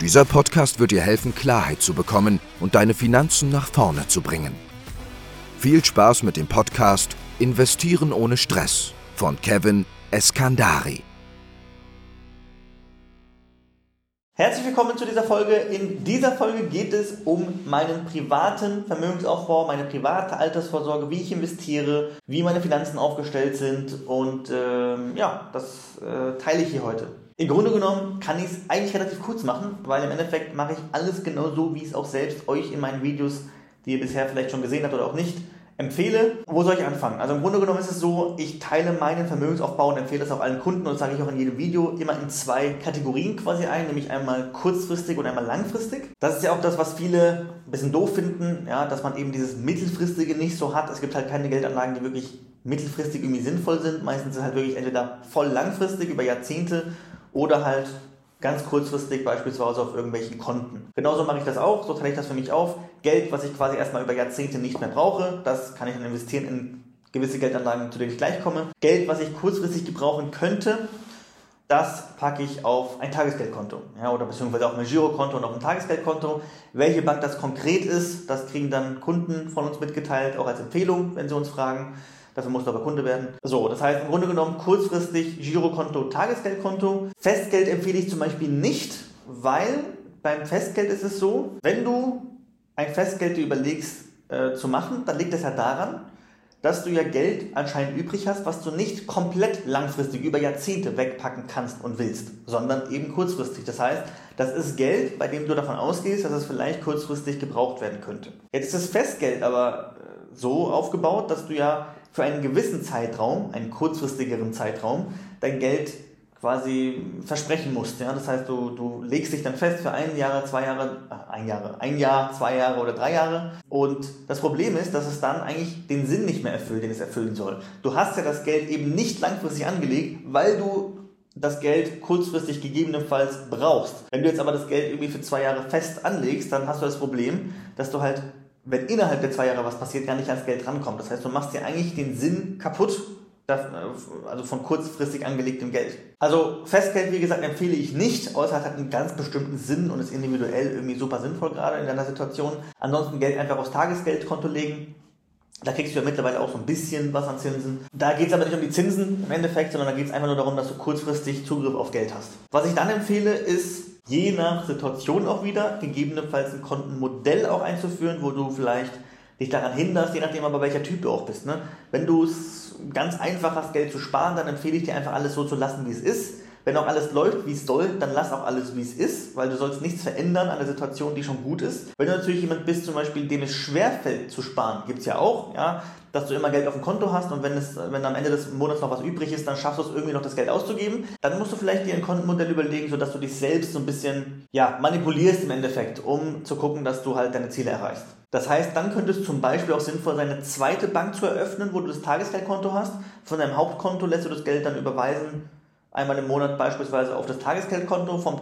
Dieser Podcast wird dir helfen, Klarheit zu bekommen und deine Finanzen nach vorne zu bringen. Viel Spaß mit dem Podcast Investieren ohne Stress von Kevin Eskandari. Herzlich willkommen zu dieser Folge. In dieser Folge geht es um meinen privaten Vermögensaufbau, meine private Altersvorsorge, wie ich investiere, wie meine Finanzen aufgestellt sind und ähm, ja, das äh, teile ich hier heute. Im Grunde genommen kann ich es eigentlich relativ kurz machen, weil im Endeffekt mache ich alles genau so, wie ich es auch selbst euch in meinen Videos, die ihr bisher vielleicht schon gesehen habt oder auch nicht, empfehle. Wo soll ich anfangen? Also im Grunde genommen ist es so, ich teile meinen Vermögensaufbau und empfehle das auch allen Kunden und das sage ich auch in jedem Video immer in zwei Kategorien quasi ein, nämlich einmal kurzfristig und einmal langfristig. Das ist ja auch das, was viele ein bisschen doof finden, ja, dass man eben dieses mittelfristige nicht so hat. Es gibt halt keine Geldanlagen, die wirklich mittelfristig irgendwie sinnvoll sind. Meistens sind halt wirklich entweder voll langfristig über Jahrzehnte oder halt ganz kurzfristig beispielsweise auf irgendwelchen Konten. Genauso mache ich das auch, so teile ich das für mich auf. Geld, was ich quasi erstmal über Jahrzehnte nicht mehr brauche, das kann ich dann investieren in gewisse Geldanlagen, zu denen ich gleich komme. Geld, was ich kurzfristig gebrauchen könnte, das packe ich auf ein Tagesgeldkonto ja, oder beziehungsweise auf mein Girokonto und auf ein Tagesgeldkonto. Welche Bank das konkret ist, das kriegen dann Kunden von uns mitgeteilt, auch als Empfehlung, wenn sie uns fragen. Dafür musst du aber Kunde werden. So, das heißt im Grunde genommen kurzfristig Girokonto, Tagesgeldkonto. Festgeld empfehle ich zum Beispiel nicht, weil beim Festgeld ist es so, wenn du ein Festgeld dir überlegst äh, zu machen, dann liegt es ja daran, dass du ja Geld anscheinend übrig hast, was du nicht komplett langfristig über Jahrzehnte wegpacken kannst und willst, sondern eben kurzfristig. Das heißt, das ist Geld, bei dem du davon ausgehst, dass es vielleicht kurzfristig gebraucht werden könnte. Jetzt ist das Festgeld aber äh, so aufgebaut, dass du ja für einen gewissen Zeitraum, einen kurzfristigeren Zeitraum, dein Geld quasi versprechen musst. Ja? Das heißt, du, du legst dich dann fest für ein Jahr, zwei Jahre, ach, ein Jahr, ein Jahr, zwei Jahre oder drei Jahre. Und das Problem ist, dass es dann eigentlich den Sinn nicht mehr erfüllt, den es erfüllen soll. Du hast ja das Geld eben nicht langfristig angelegt, weil du das Geld kurzfristig gegebenenfalls brauchst. Wenn du jetzt aber das Geld irgendwie für zwei Jahre fest anlegst, dann hast du das Problem, dass du halt wenn innerhalb der zwei Jahre was passiert, gar nicht ans Geld rankommt. Das heißt, du machst dir eigentlich den Sinn kaputt, also von kurzfristig angelegtem Geld. Also Festgeld, wie gesagt, empfehle ich nicht, außer es hat einen ganz bestimmten Sinn und ist individuell irgendwie super sinnvoll gerade in deiner Situation. Ansonsten Geld einfach aufs Tagesgeldkonto legen. Da kriegst du ja mittlerweile auch so ein bisschen was an Zinsen. Da geht es aber nicht um die Zinsen im Endeffekt, sondern da geht es einfach nur darum, dass du kurzfristig Zugriff auf Geld hast. Was ich dann empfehle, ist je nach Situation auch wieder, gegebenenfalls ein Kontenmodell auch einzuführen, wo du vielleicht dich daran hinderst, je nachdem aber welcher Typ du auch bist. Ne? Wenn du es ganz einfach hast, Geld zu sparen, dann empfehle ich dir einfach alles so zu lassen, wie es ist. Wenn auch alles läuft, wie es soll, dann lass auch alles, wie es ist, weil du sollst nichts verändern an der Situation, die schon gut ist. Wenn du natürlich jemand bist, zum Beispiel, dem es schwerfällt zu sparen, gibt es ja auch, ja, dass du immer Geld auf dem Konto hast und wenn, es, wenn am Ende des Monats noch was übrig ist, dann schaffst du es irgendwie noch das Geld auszugeben. Dann musst du vielleicht dir ein Kontenmodell überlegen, sodass du dich selbst so ein bisschen ja, manipulierst im Endeffekt, um zu gucken, dass du halt deine Ziele erreichst. Das heißt, dann könnte es zum Beispiel auch sinnvoll sein, eine zweite Bank zu eröffnen, wo du das Tagesgeldkonto hast. Von deinem Hauptkonto lässt du das Geld dann überweisen, einmal im Monat beispielsweise auf das Tagesgeldkonto. Vom, äh,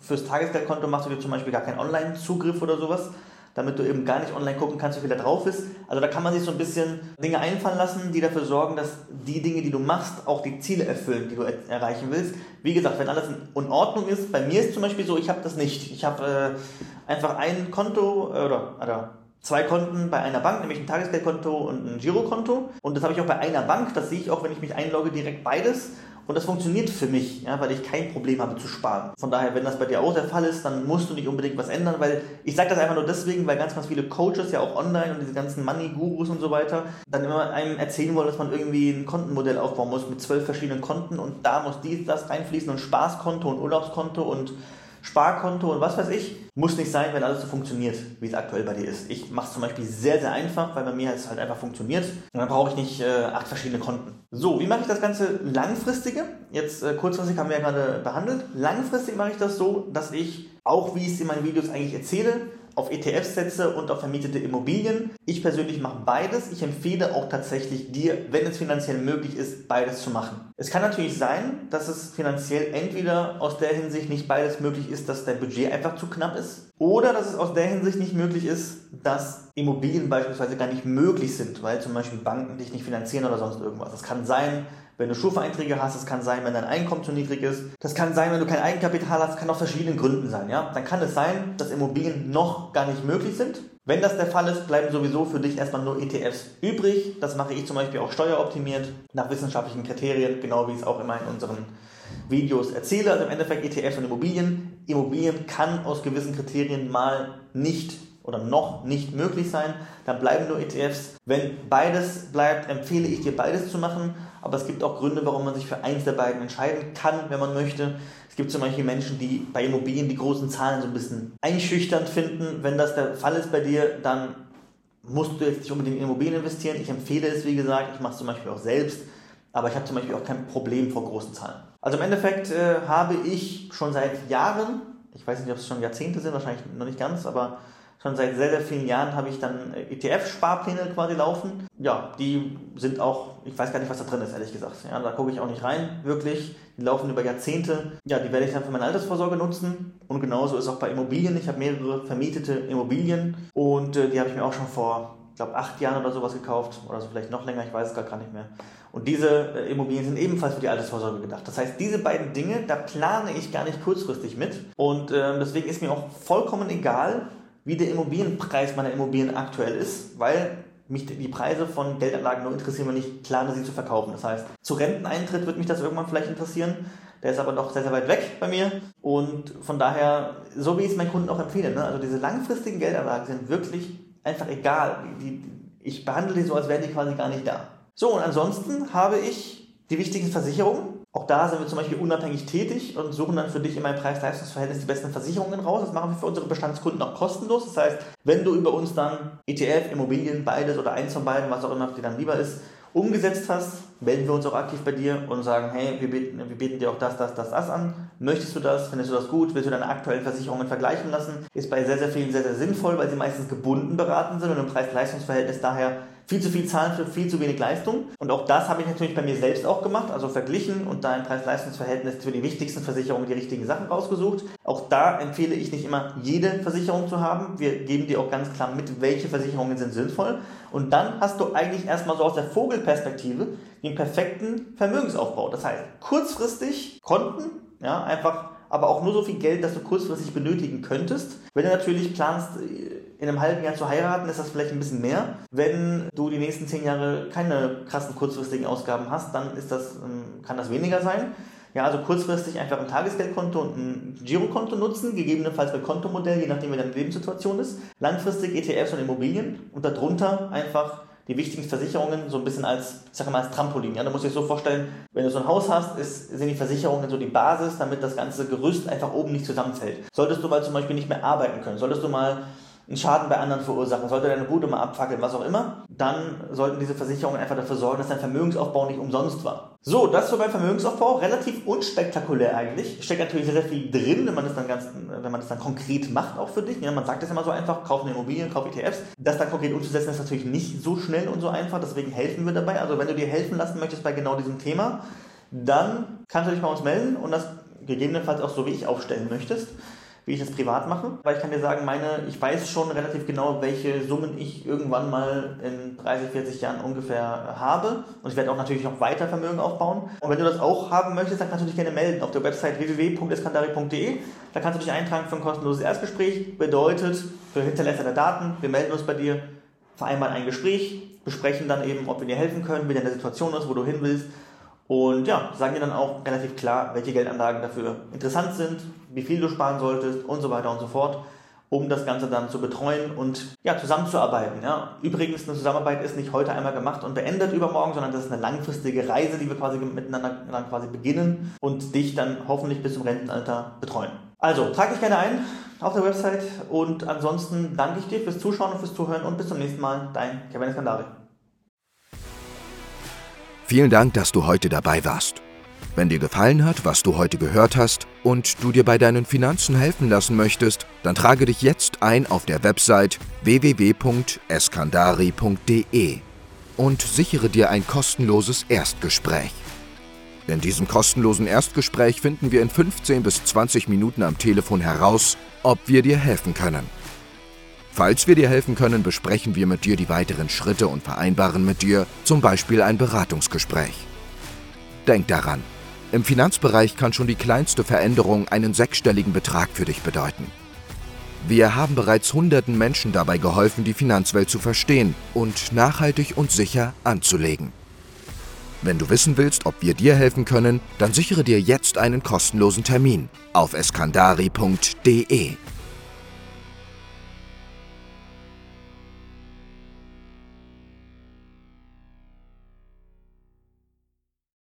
fürs Tagesgeldkonto machst du dir zum Beispiel gar keinen Online-Zugriff oder sowas damit du eben gar nicht online gucken kannst, wie viel da drauf ist. Also da kann man sich so ein bisschen Dinge einfallen lassen, die dafür sorgen, dass die Dinge, die du machst, auch die Ziele erfüllen, die du er erreichen willst. Wie gesagt, wenn alles in Ordnung ist, bei mir ist zum Beispiel so, ich habe das nicht. Ich habe äh, einfach ein Konto äh, oder, oder zwei Konten bei einer Bank, nämlich ein Tagesgeldkonto und ein Girokonto. Und das habe ich auch bei einer Bank, das sehe ich auch, wenn ich mich einlogge, direkt beides. Und das funktioniert für mich, ja, weil ich kein Problem habe zu sparen. Von daher, wenn das bei dir auch der Fall ist, dann musst du nicht unbedingt was ändern, weil ich sage das einfach nur deswegen, weil ganz, ganz viele Coaches ja auch online und diese ganzen Money-Gurus und so weiter dann immer einem erzählen wollen, dass man irgendwie ein Kontenmodell aufbauen muss mit zwölf verschiedenen Konten und da muss dies, das reinfließen und Spaßkonto und Urlaubskonto und Sparkonto und was weiß ich. Muss nicht sein, wenn alles so funktioniert, wie es aktuell bei dir ist. Ich mache es zum Beispiel sehr, sehr einfach, weil bei mir es halt einfach funktioniert. Und dann brauche ich nicht äh, acht verschiedene Konten. So, wie mache ich das Ganze langfristige? Jetzt äh, kurzfristig haben wir ja gerade behandelt. Langfristig mache ich das so, dass ich, auch wie ich es in meinen Videos eigentlich erzähle, auf ETFs setze und auf vermietete Immobilien. Ich persönlich mache beides. Ich empfehle auch tatsächlich dir, wenn es finanziell möglich ist, beides zu machen. Es kann natürlich sein, dass es finanziell entweder aus der Hinsicht nicht beides möglich ist, dass dein Budget einfach zu knapp ist, oder dass es aus der Hinsicht nicht möglich ist, dass Immobilien beispielsweise gar nicht möglich sind, weil zum Beispiel Banken dich nicht finanzieren oder sonst irgendwas. Das kann sein, wenn du Schufa-Einträge hast, das kann sein, wenn dein Einkommen zu niedrig ist, das kann sein, wenn du kein Eigenkapital hast, kann aus verschiedenen Gründen sein, ja. Dann kann es sein, dass Immobilien noch gar nicht möglich sind. Wenn das der Fall ist, bleiben sowieso für dich erstmal nur ETFs übrig. Das mache ich zum Beispiel auch steueroptimiert, nach wissenschaftlichen Kriterien, genau wie ich es auch immer in unseren Videos erzähle. Also im Endeffekt ETFs und Immobilien. Immobilien kann aus gewissen Kriterien mal nicht oder noch nicht möglich sein, dann bleiben nur ETFs. Wenn beides bleibt, empfehle ich dir beides zu machen aber es gibt auch Gründe, warum man sich für eins der beiden entscheiden kann, wenn man möchte. Es gibt zum Beispiel Menschen, die bei Immobilien die großen Zahlen so ein bisschen einschüchternd finden. Wenn das der Fall ist bei dir, dann musst du jetzt nicht unbedingt in Immobilien investieren. Ich empfehle es, wie gesagt, ich mache es zum Beispiel auch selbst, aber ich habe zum Beispiel auch kein Problem vor großen Zahlen. Also im Endeffekt äh, habe ich schon seit Jahren, ich weiß nicht, ob es schon Jahrzehnte sind, wahrscheinlich noch nicht ganz, aber Schon seit sehr, sehr vielen Jahren habe ich dann äh, ETF-Sparpläne quasi laufen. Ja, die sind auch, ich weiß gar nicht, was da drin ist, ehrlich gesagt. Ja, da gucke ich auch nicht rein, wirklich. Die laufen über Jahrzehnte. Ja, die werde ich dann für meine Altersvorsorge nutzen. Und genauso ist auch bei Immobilien. Ich habe mehrere vermietete Immobilien und äh, die habe ich mir auch schon vor, ich glaube, acht Jahren oder sowas gekauft. Oder so vielleicht noch länger, ich weiß es gar nicht mehr. Und diese äh, Immobilien sind ebenfalls für die Altersvorsorge gedacht. Das heißt, diese beiden Dinge, da plane ich gar nicht kurzfristig mit. Und äh, deswegen ist mir auch vollkommen egal, wie der Immobilienpreis meiner Immobilien aktuell ist, weil mich die Preise von Geldanlagen nur interessieren, wenn ich plane, sie zu verkaufen. Das heißt, zu Renteneintritt wird mich das irgendwann vielleicht interessieren. Der ist aber noch sehr, sehr weit weg bei mir. Und von daher, so wie ich es meinen Kunden auch empfehle, ne? also diese langfristigen Geldanlagen sind wirklich einfach egal. Die, ich behandle die so, als wären die quasi gar nicht da. So, und ansonsten habe ich die wichtigsten Versicherungen auch da sind wir zum Beispiel unabhängig tätig und suchen dann für dich in meinem Preis-Leistungs-Verhältnis die besten Versicherungen raus. Das machen wir für unsere Bestandskunden auch kostenlos. Das heißt, wenn du über uns dann ETF, Immobilien, beides oder eins von beiden, was auch immer dir dann lieber ist, umgesetzt hast, melden wir uns auch aktiv bei dir und sagen, hey, wir bieten, wir bieten dir auch das, das, das, das an. Möchtest du das? Findest du das gut? Willst du deine aktuellen Versicherungen vergleichen lassen? Ist bei sehr, sehr vielen sehr, sehr sinnvoll, weil sie meistens gebunden beraten sind und im Preis-Leistungs-Verhältnis daher viel zu viel zahlen für viel zu wenig Leistung. Und auch das habe ich natürlich bei mir selbst auch gemacht, also verglichen und da im Preis-Leistungs-Verhältnis für die wichtigsten Versicherungen die richtigen Sachen rausgesucht. Auch da empfehle ich nicht immer jede Versicherung zu haben. Wir geben dir auch ganz klar mit, welche Versicherungen sind sinnvoll. Und dann hast du eigentlich erstmal so aus der Vogelperspektive den perfekten Vermögensaufbau. Das heißt, kurzfristig Konten, ja, einfach aber auch nur so viel Geld, dass du kurzfristig benötigen könntest. Wenn du natürlich planst, in einem halben Jahr zu heiraten, ist das vielleicht ein bisschen mehr. Wenn du die nächsten zehn Jahre keine krassen kurzfristigen Ausgaben hast, dann ist das, ähm, kann das weniger sein. Ja, also kurzfristig einfach ein Tagesgeldkonto und ein Girokonto nutzen, gegebenenfalls mit Kontomodell, je nachdem wie deine Lebenssituation ist. Langfristig ETFs und Immobilien und darunter einfach die wichtigen Versicherungen so ein bisschen als, sage mal, als Trampolin. Ja, du musst dir so vorstellen, wenn du so ein Haus hast, ist, sind die Versicherungen so die Basis, damit das ganze Gerüst einfach oben nicht zusammenfällt. Solltest du mal zum Beispiel nicht mehr arbeiten können, solltest du mal einen Schaden bei anderen verursachen, sollte deine Bude mal abfackeln, was auch immer, dann sollten diese Versicherungen einfach dafür sorgen, dass dein Vermögensaufbau nicht umsonst war. So, das so beim Vermögensaufbau, relativ unspektakulär eigentlich. Steckt natürlich sehr, sehr viel drin, wenn man das dann ganz, wenn man das dann konkret macht auch für dich. Ja, man sagt das immer so einfach, kauf eine Immobilie, kauf ETFs. Das dann konkret umzusetzen ist natürlich nicht so schnell und so einfach, deswegen helfen wir dabei. Also wenn du dir helfen lassen möchtest bei genau diesem Thema, dann kannst du dich bei uns melden und das gegebenenfalls auch so wie ich aufstellen möchtest wie ich das privat mache. Weil ich kann dir sagen, meine, ich weiß schon relativ genau, welche Summen ich irgendwann mal in 30, 40 Jahren ungefähr habe. Und ich werde auch natürlich noch weiter Vermögen aufbauen. Und wenn du das auch haben möchtest, dann kannst du dich gerne melden auf der Website www.eskandari.de. Da kannst du dich eintragen für ein kostenloses Erstgespräch. Bedeutet, für Hinterlässer der Daten, wir melden uns bei dir, vereinbaren ein Gespräch, besprechen dann eben, ob wir dir helfen können, wie deine Situation ist, wo du hin willst und ja, sagen dir dann auch relativ klar, welche Geldanlagen dafür interessant sind, wie viel du sparen solltest und so weiter und so fort, um das Ganze dann zu betreuen und ja, zusammenzuarbeiten. Ja. Übrigens, eine Zusammenarbeit ist nicht heute einmal gemacht und beendet übermorgen, sondern das ist eine langfristige Reise, die wir quasi miteinander dann quasi beginnen und dich dann hoffentlich bis zum Rentenalter betreuen. Also, trag dich gerne ein auf der Website und ansonsten danke ich dir fürs Zuschauen und fürs Zuhören und bis zum nächsten Mal. Dein Kevin Skandari. Vielen Dank, dass du heute dabei warst. Wenn dir gefallen hat, was du heute gehört hast und du dir bei deinen Finanzen helfen lassen möchtest, dann trage dich jetzt ein auf der Website www.eskandari.de und sichere dir ein kostenloses Erstgespräch. In diesem kostenlosen Erstgespräch finden wir in 15 bis 20 Minuten am Telefon heraus, ob wir dir helfen können. Falls wir dir helfen können, besprechen wir mit dir die weiteren Schritte und vereinbaren mit dir zum Beispiel ein Beratungsgespräch. Denk daran, im Finanzbereich kann schon die kleinste Veränderung einen sechsstelligen Betrag für dich bedeuten. Wir haben bereits hunderten Menschen dabei geholfen, die Finanzwelt zu verstehen und nachhaltig und sicher anzulegen. Wenn du wissen willst, ob wir dir helfen können, dann sichere dir jetzt einen kostenlosen Termin auf eskandari.de.